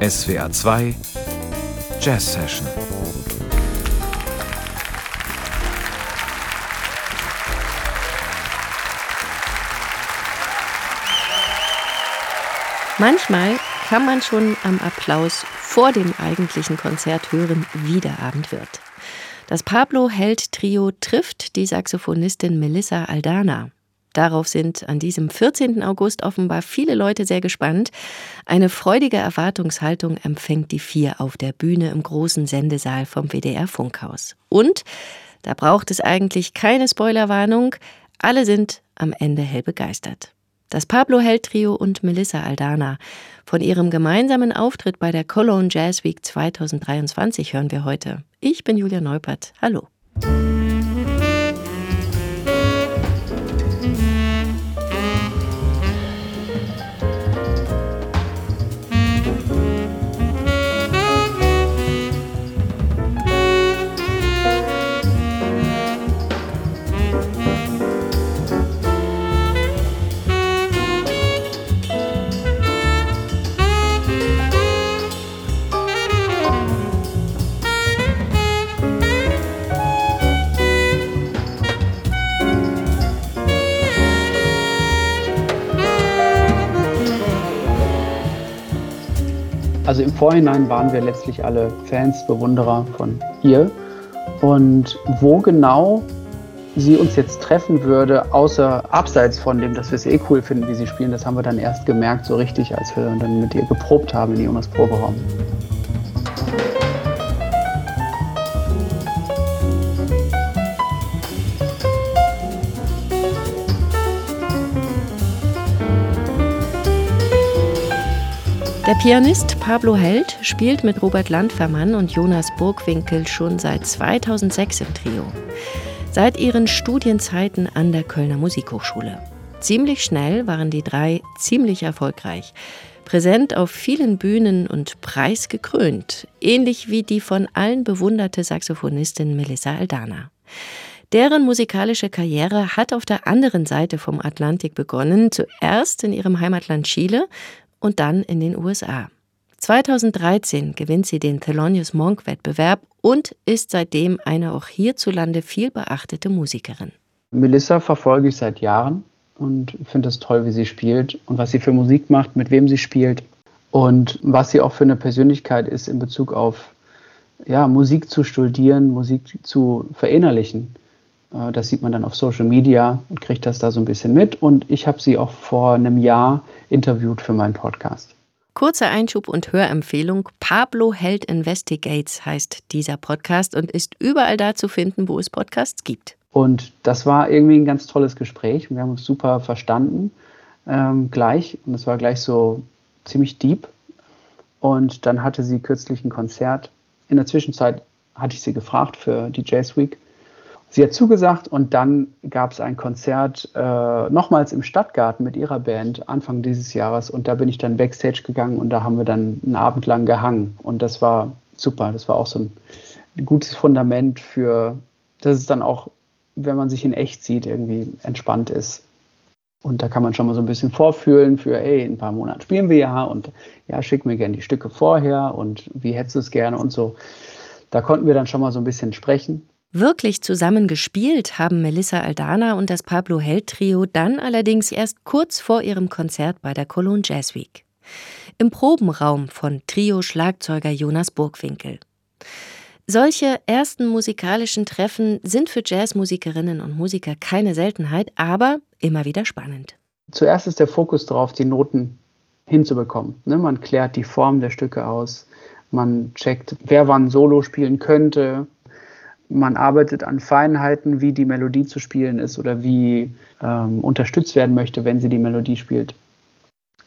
SWA 2 Jazz Session. Manchmal kann man schon am Applaus vor dem eigentlichen Konzert hören, wie der Abend wird. Das Pablo Held Trio trifft die Saxophonistin Melissa Aldana. Darauf sind an diesem 14. August offenbar viele Leute sehr gespannt. Eine freudige Erwartungshaltung empfängt die vier auf der Bühne im großen Sendesaal vom WDR Funkhaus. Und, da braucht es eigentlich keine Spoilerwarnung, alle sind am Ende hell begeistert. Das Pablo Held Trio und Melissa Aldana. Von ihrem gemeinsamen Auftritt bei der Cologne Jazz Week 2023 hören wir heute. Ich bin Julia Neupert. Hallo. Also im Vorhinein waren wir letztlich alle Fans, Bewunderer von ihr. Und wo genau sie uns jetzt treffen würde, außer abseits von dem, dass wir es eh cool finden, wie sie spielen, das haben wir dann erst gemerkt, so richtig, als wir dann mit ihr geprobt haben in Jonas Proberaum. Pianist Pablo Held spielt mit Robert Landfermann und Jonas Burgwinkel schon seit 2006 im Trio. Seit ihren Studienzeiten an der Kölner Musikhochschule. Ziemlich schnell waren die drei ziemlich erfolgreich. Präsent auf vielen Bühnen und preisgekrönt, ähnlich wie die von allen bewunderte Saxophonistin Melissa Aldana. Deren musikalische Karriere hat auf der anderen Seite vom Atlantik begonnen, zuerst in ihrem Heimatland Chile und dann in den USA. 2013 gewinnt sie den Thelonious Monk Wettbewerb und ist seitdem eine auch hierzulande viel beachtete Musikerin. Melissa verfolge ich seit Jahren und finde es toll, wie sie spielt und was sie für Musik macht, mit wem sie spielt und was sie auch für eine Persönlichkeit ist in Bezug auf ja, Musik zu studieren, Musik zu verinnerlichen. Äh, das sieht man dann auf Social Media und kriegt das da so ein bisschen mit. Und ich habe sie auch vor einem Jahr interviewt für meinen Podcast. Kurzer Einschub und Hörempfehlung. Pablo Held Investigates heißt dieser Podcast und ist überall da zu finden, wo es Podcasts gibt. Und das war irgendwie ein ganz tolles Gespräch. Wir haben uns super verstanden ähm, gleich. Und es war gleich so ziemlich deep. Und dann hatte sie kürzlich ein Konzert. In der Zwischenzeit hatte ich sie gefragt für die Jazz Week Sie hat zugesagt und dann gab es ein Konzert äh, nochmals im Stadtgarten mit ihrer Band Anfang dieses Jahres und da bin ich dann backstage gegangen und da haben wir dann einen Abend lang gehangen und das war super. Das war auch so ein gutes Fundament für, dass es dann auch, wenn man sich in echt sieht, irgendwie entspannt ist. Und da kann man schon mal so ein bisschen vorfühlen für, ey, in ein paar Monaten spielen wir ja und ja, schick mir gerne die Stücke vorher und wie hättest du es gerne und so. Da konnten wir dann schon mal so ein bisschen sprechen. Wirklich zusammen gespielt haben Melissa Aldana und das Pablo Held Trio dann allerdings erst kurz vor ihrem Konzert bei der Cologne Jazz Week. Im Probenraum von Trio-Schlagzeuger Jonas Burgwinkel. Solche ersten musikalischen Treffen sind für Jazzmusikerinnen und Musiker keine Seltenheit, aber immer wieder spannend. Zuerst ist der Fokus darauf, die Noten hinzubekommen. Ne, man klärt die Form der Stücke aus, man checkt, wer wann Solo spielen könnte, man arbeitet an Feinheiten, wie die Melodie zu spielen ist oder wie ähm, unterstützt werden möchte, wenn sie die Melodie spielt.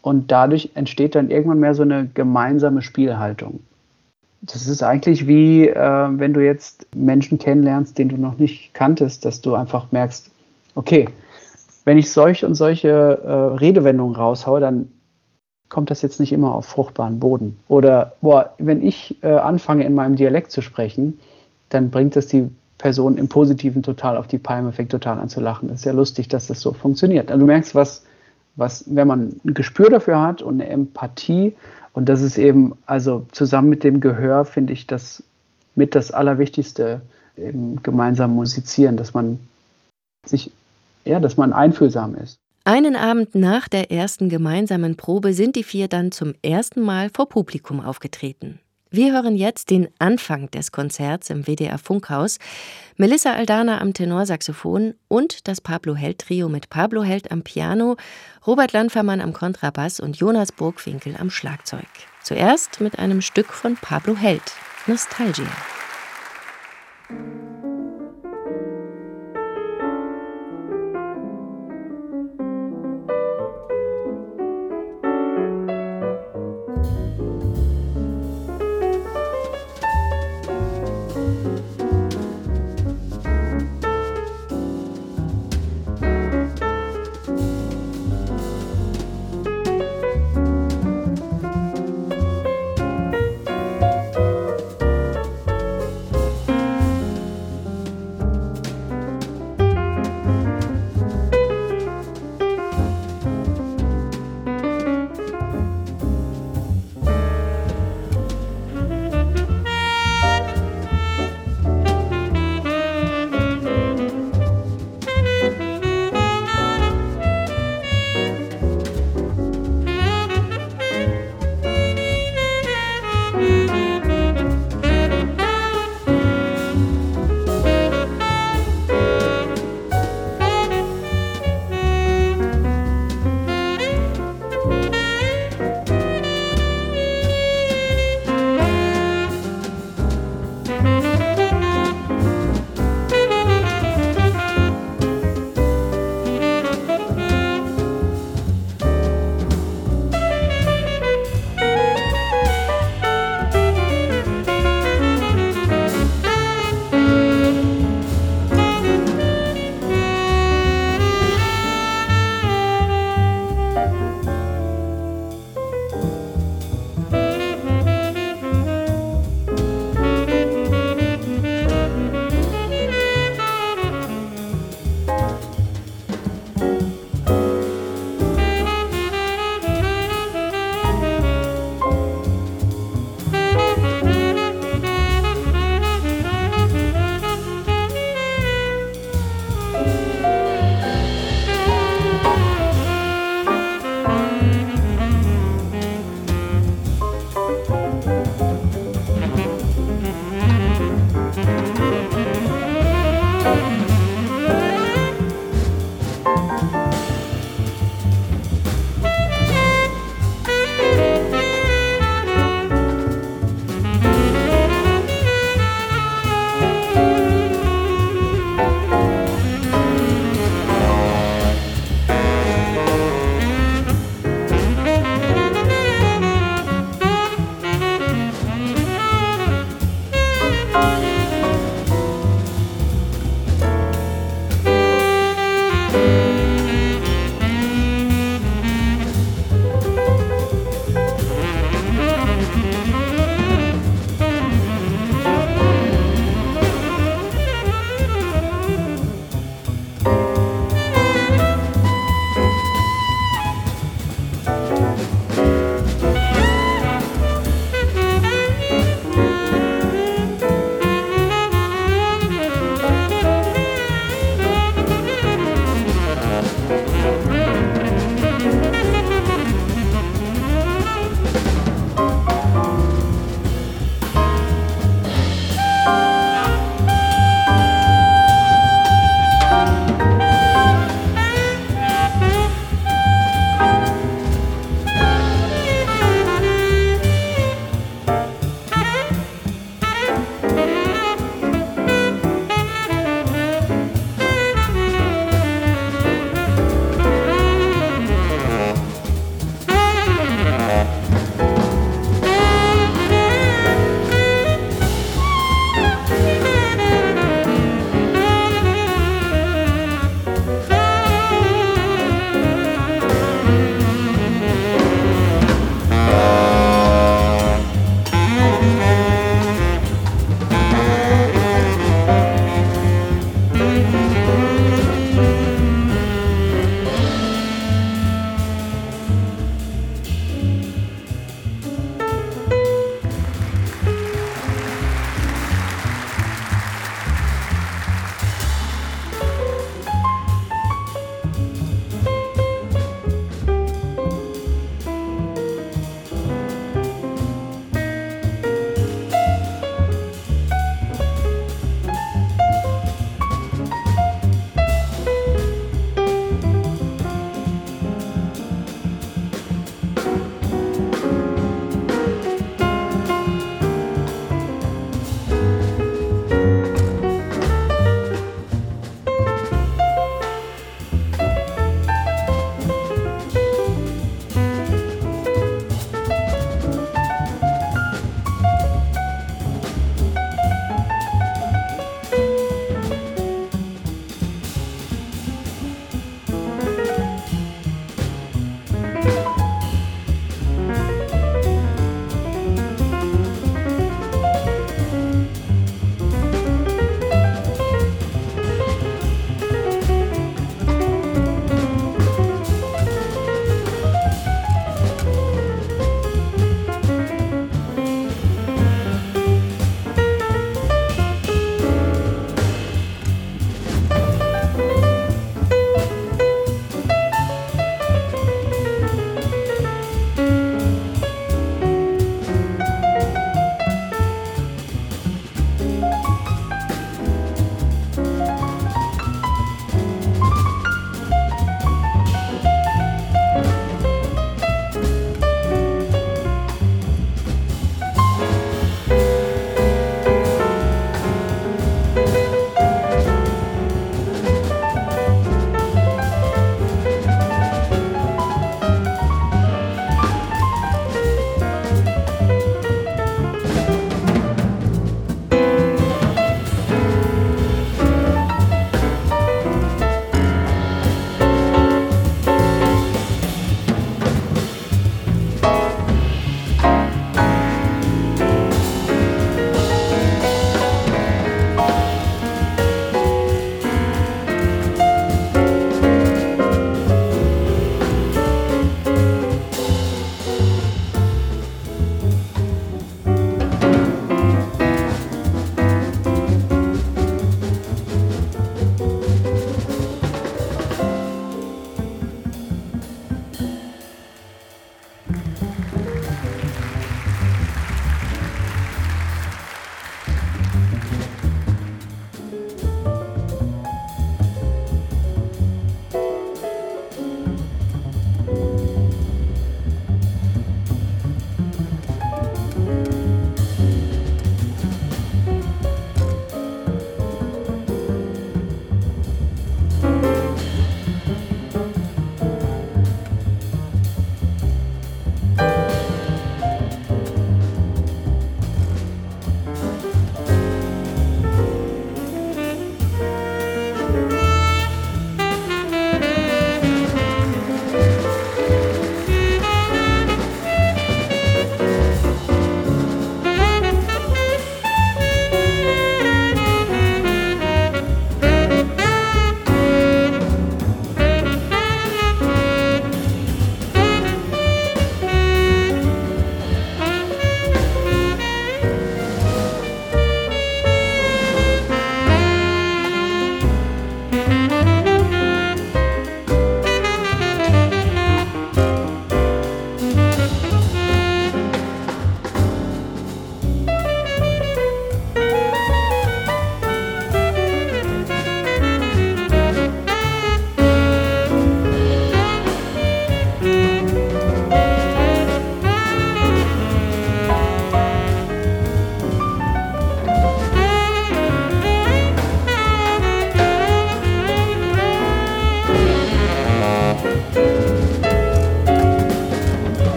Und dadurch entsteht dann irgendwann mehr so eine gemeinsame Spielhaltung. Das ist eigentlich wie, äh, wenn du jetzt Menschen kennenlernst, den du noch nicht kanntest, dass du einfach merkst, okay, wenn ich solche und solche äh, Redewendungen raushaue, dann kommt das jetzt nicht immer auf fruchtbaren Boden. Oder boah, wenn ich äh, anfange, in meinem Dialekt zu sprechen, dann bringt das die Person im Positiven total auf die Palme, fängt total an zu lachen. Das ist ja lustig, dass das so funktioniert. Also du merkst, was, was, wenn man ein Gespür dafür hat und eine Empathie, und das ist eben, also zusammen mit dem Gehör, finde ich das mit das Allerwichtigste im gemeinsamen Musizieren, dass man sich, ja, dass man einfühlsam ist. Einen Abend nach der ersten gemeinsamen Probe sind die vier dann zum ersten Mal vor Publikum aufgetreten. Wir hören jetzt den Anfang des Konzerts im WDR Funkhaus. Melissa Aldana am Tenorsaxophon und das Pablo Held Trio mit Pablo Held am Piano, Robert Landfermann am Kontrabass und Jonas Burgwinkel am Schlagzeug. Zuerst mit einem Stück von Pablo Held, Nostalgia.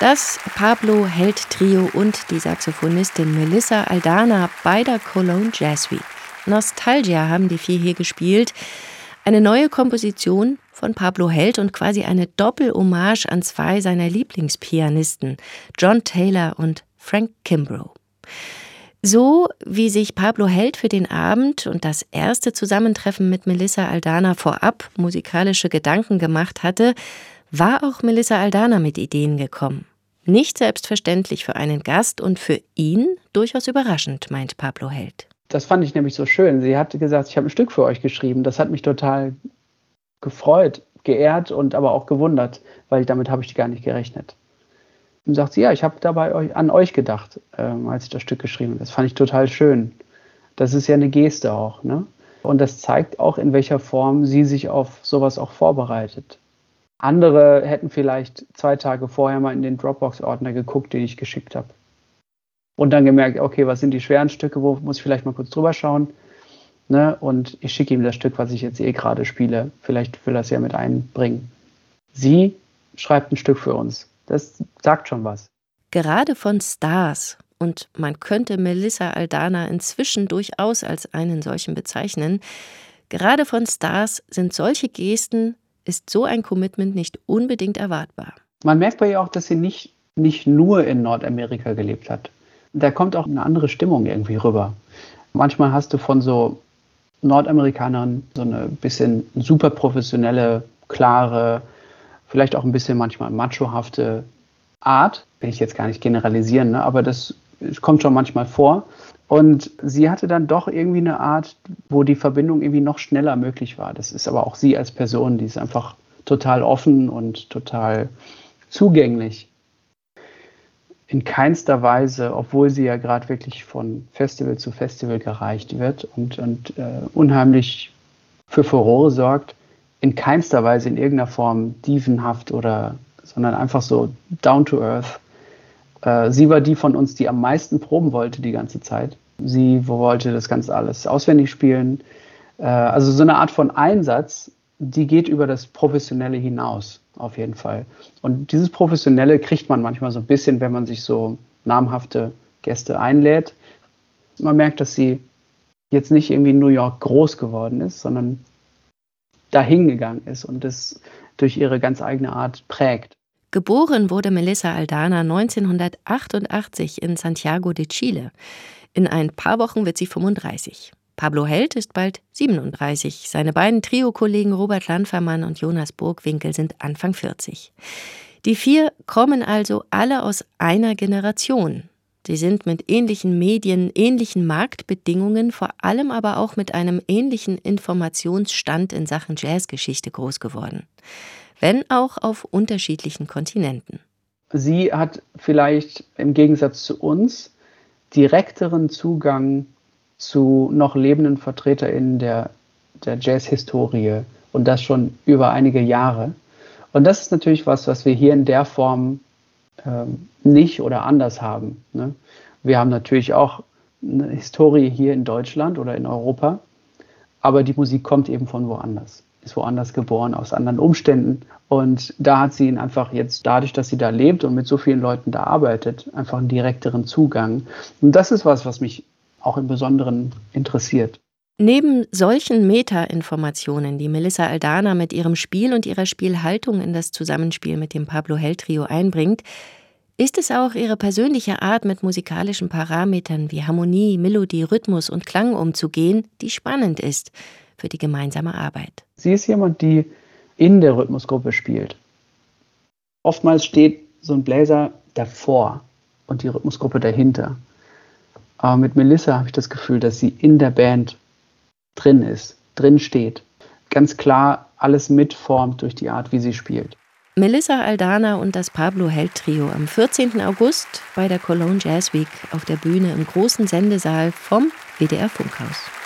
Das Pablo Held Trio und die Saxophonistin Melissa Aldana bei der Cologne Jazz Week. Nostalgia haben die vier hier gespielt. Eine neue Komposition von Pablo Held und quasi eine Doppelhommage an zwei seiner Lieblingspianisten, John Taylor und Frank Kimbrough. So wie sich Pablo Held für den Abend und das erste Zusammentreffen mit Melissa Aldana vorab musikalische Gedanken gemacht hatte, war auch Melissa Aldana mit Ideen gekommen. Nicht selbstverständlich für einen Gast und für ihn durchaus überraschend, meint Pablo Held. Das fand ich nämlich so schön. Sie hatte gesagt, ich habe ein Stück für euch geschrieben. Das hat mich total gefreut, geehrt und aber auch gewundert, weil damit habe ich gar nicht gerechnet. Und sagt sie, ja, ich habe dabei euch, an euch gedacht, ähm, als ich das Stück geschrieben habe. Das fand ich total schön. Das ist ja eine Geste auch. Ne? Und das zeigt auch, in welcher Form sie sich auf sowas auch vorbereitet. Andere hätten vielleicht zwei Tage vorher mal in den Dropbox-Ordner geguckt, den ich geschickt habe. Und dann gemerkt, okay, was sind die schweren Stücke, wo muss ich vielleicht mal kurz drüber schauen. Ne? Und ich schicke ihm das Stück, was ich jetzt eh gerade spiele. Vielleicht will er es ja mit einbringen. Sie schreibt ein Stück für uns. Das sagt schon was. Gerade von Stars, und man könnte Melissa Aldana inzwischen durchaus als einen solchen bezeichnen, gerade von Stars sind solche Gesten ist so ein Commitment nicht unbedingt erwartbar. Man merkt bei ihr auch, dass sie nicht, nicht nur in Nordamerika gelebt hat. Da kommt auch eine andere Stimmung irgendwie rüber. Manchmal hast du von so Nordamerikanern so eine bisschen super professionelle, klare, vielleicht auch ein bisschen manchmal machohafte Art. Will ich jetzt gar nicht generalisieren, ne? aber das kommt schon manchmal vor. Und sie hatte dann doch irgendwie eine Art, wo die Verbindung irgendwie noch schneller möglich war. Das ist aber auch sie als Person, die ist einfach total offen und total zugänglich. In keinster Weise, obwohl sie ja gerade wirklich von Festival zu Festival gereicht wird und, und äh, unheimlich für Furore sorgt, in keinster Weise in irgendeiner Form dievenhaft oder, sondern einfach so down to earth äh, sie war die von uns, die am meisten proben wollte die ganze Zeit. Sie wollte das Ganze alles auswendig spielen. Äh, also so eine Art von Einsatz, die geht über das Professionelle hinaus, auf jeden Fall. Und dieses Professionelle kriegt man manchmal so ein bisschen, wenn man sich so namhafte Gäste einlädt. Man merkt, dass sie jetzt nicht irgendwie in New York groß geworden ist, sondern dahin gegangen ist und das durch ihre ganz eigene Art prägt. Geboren wurde Melissa Aldana 1988 in Santiago de Chile. In ein paar Wochen wird sie 35. Pablo Held ist bald 37. Seine beiden Trio-Kollegen Robert Landfermann und Jonas Burgwinkel sind Anfang 40. Die vier kommen also alle aus einer Generation. Sie sind mit ähnlichen Medien, ähnlichen Marktbedingungen, vor allem aber auch mit einem ähnlichen Informationsstand in Sachen Jazzgeschichte groß geworden wenn auch auf unterschiedlichen Kontinenten. Sie hat vielleicht im Gegensatz zu uns direkteren Zugang zu noch lebenden VertreterInnen der, der Jazz-Historie und das schon über einige Jahre. Und das ist natürlich was, was wir hier in der Form ähm, nicht oder anders haben. Ne? Wir haben natürlich auch eine Historie hier in Deutschland oder in Europa, aber die Musik kommt eben von woanders ist woanders geboren, aus anderen Umständen. Und da hat sie ihn einfach jetzt, dadurch, dass sie da lebt und mit so vielen Leuten da arbeitet, einfach einen direkteren Zugang. Und das ist was, was mich auch im Besonderen interessiert. Neben solchen Meta-Informationen, die Melissa Aldana mit ihrem Spiel und ihrer Spielhaltung in das Zusammenspiel mit dem Pablo Hell Trio einbringt, ist es auch ihre persönliche Art, mit musikalischen Parametern wie Harmonie, Melodie, Rhythmus und Klang umzugehen, die spannend ist für die gemeinsame Arbeit. Sie ist jemand, die in der Rhythmusgruppe spielt. Oftmals steht so ein Bläser davor und die Rhythmusgruppe dahinter. Aber mit Melissa habe ich das Gefühl, dass sie in der Band drin ist, drin steht. Ganz klar alles mitformt durch die Art, wie sie spielt. Melissa Aldana und das Pablo Held Trio am 14. August bei der Cologne Jazz Week auf der Bühne im großen Sendesaal vom WDR Funkhaus.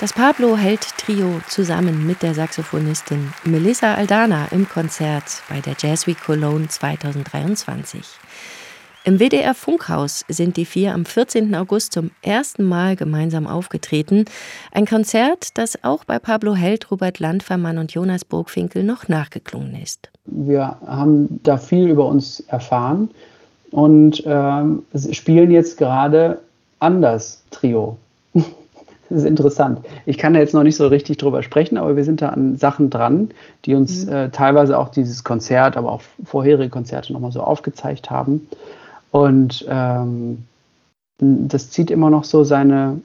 Das Pablo Held Trio zusammen mit der Saxophonistin Melissa Aldana im Konzert bei der Jazz Week Cologne 2023. Im WDR Funkhaus sind die vier am 14. August zum ersten Mal gemeinsam aufgetreten. Ein Konzert, das auch bei Pablo Held, Robert Landfermann und Jonas Burgfinkel noch nachgeklungen ist. Wir haben da viel über uns erfahren und äh, spielen jetzt gerade anders Trio. Das ist interessant. Ich kann da jetzt noch nicht so richtig drüber sprechen, aber wir sind da an Sachen dran, die uns mhm. äh, teilweise auch dieses Konzert, aber auch vorherige Konzerte nochmal so aufgezeigt haben. Und ähm, das zieht immer noch so seine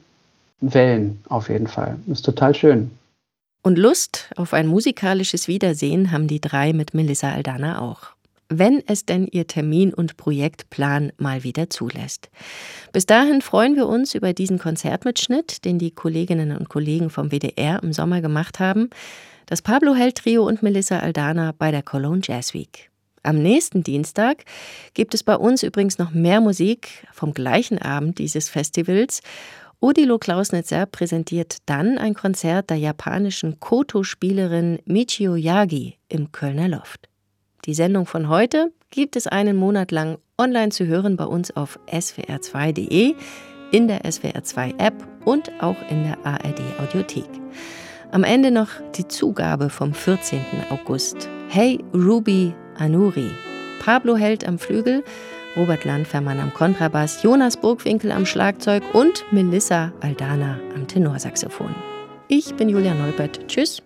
Wellen auf jeden Fall. Ist total schön. Und Lust auf ein musikalisches Wiedersehen haben die drei mit Melissa Aldana auch. Wenn es denn ihr Termin- und Projektplan mal wieder zulässt. Bis dahin freuen wir uns über diesen Konzertmitschnitt, den die Kolleginnen und Kollegen vom WDR im Sommer gemacht haben. Das Pablo Hell Trio und Melissa Aldana bei der Cologne Jazz Week. Am nächsten Dienstag gibt es bei uns übrigens noch mehr Musik vom gleichen Abend dieses Festivals. Odilo Klausnitzer präsentiert dann ein Konzert der japanischen Koto-Spielerin Michio Yagi im Kölner Loft. Die Sendung von heute gibt es einen Monat lang online zu hören bei uns auf swr2.de, in der SWR2-App und auch in der ARD-Audiothek. Am Ende noch die Zugabe vom 14. August. Hey Ruby Anuri, Pablo Held am Flügel, Robert Landfermann am Kontrabass, Jonas Burgwinkel am Schlagzeug und Melissa Aldana am Tenorsaxophon. Ich bin Julia Neubert. Tschüss.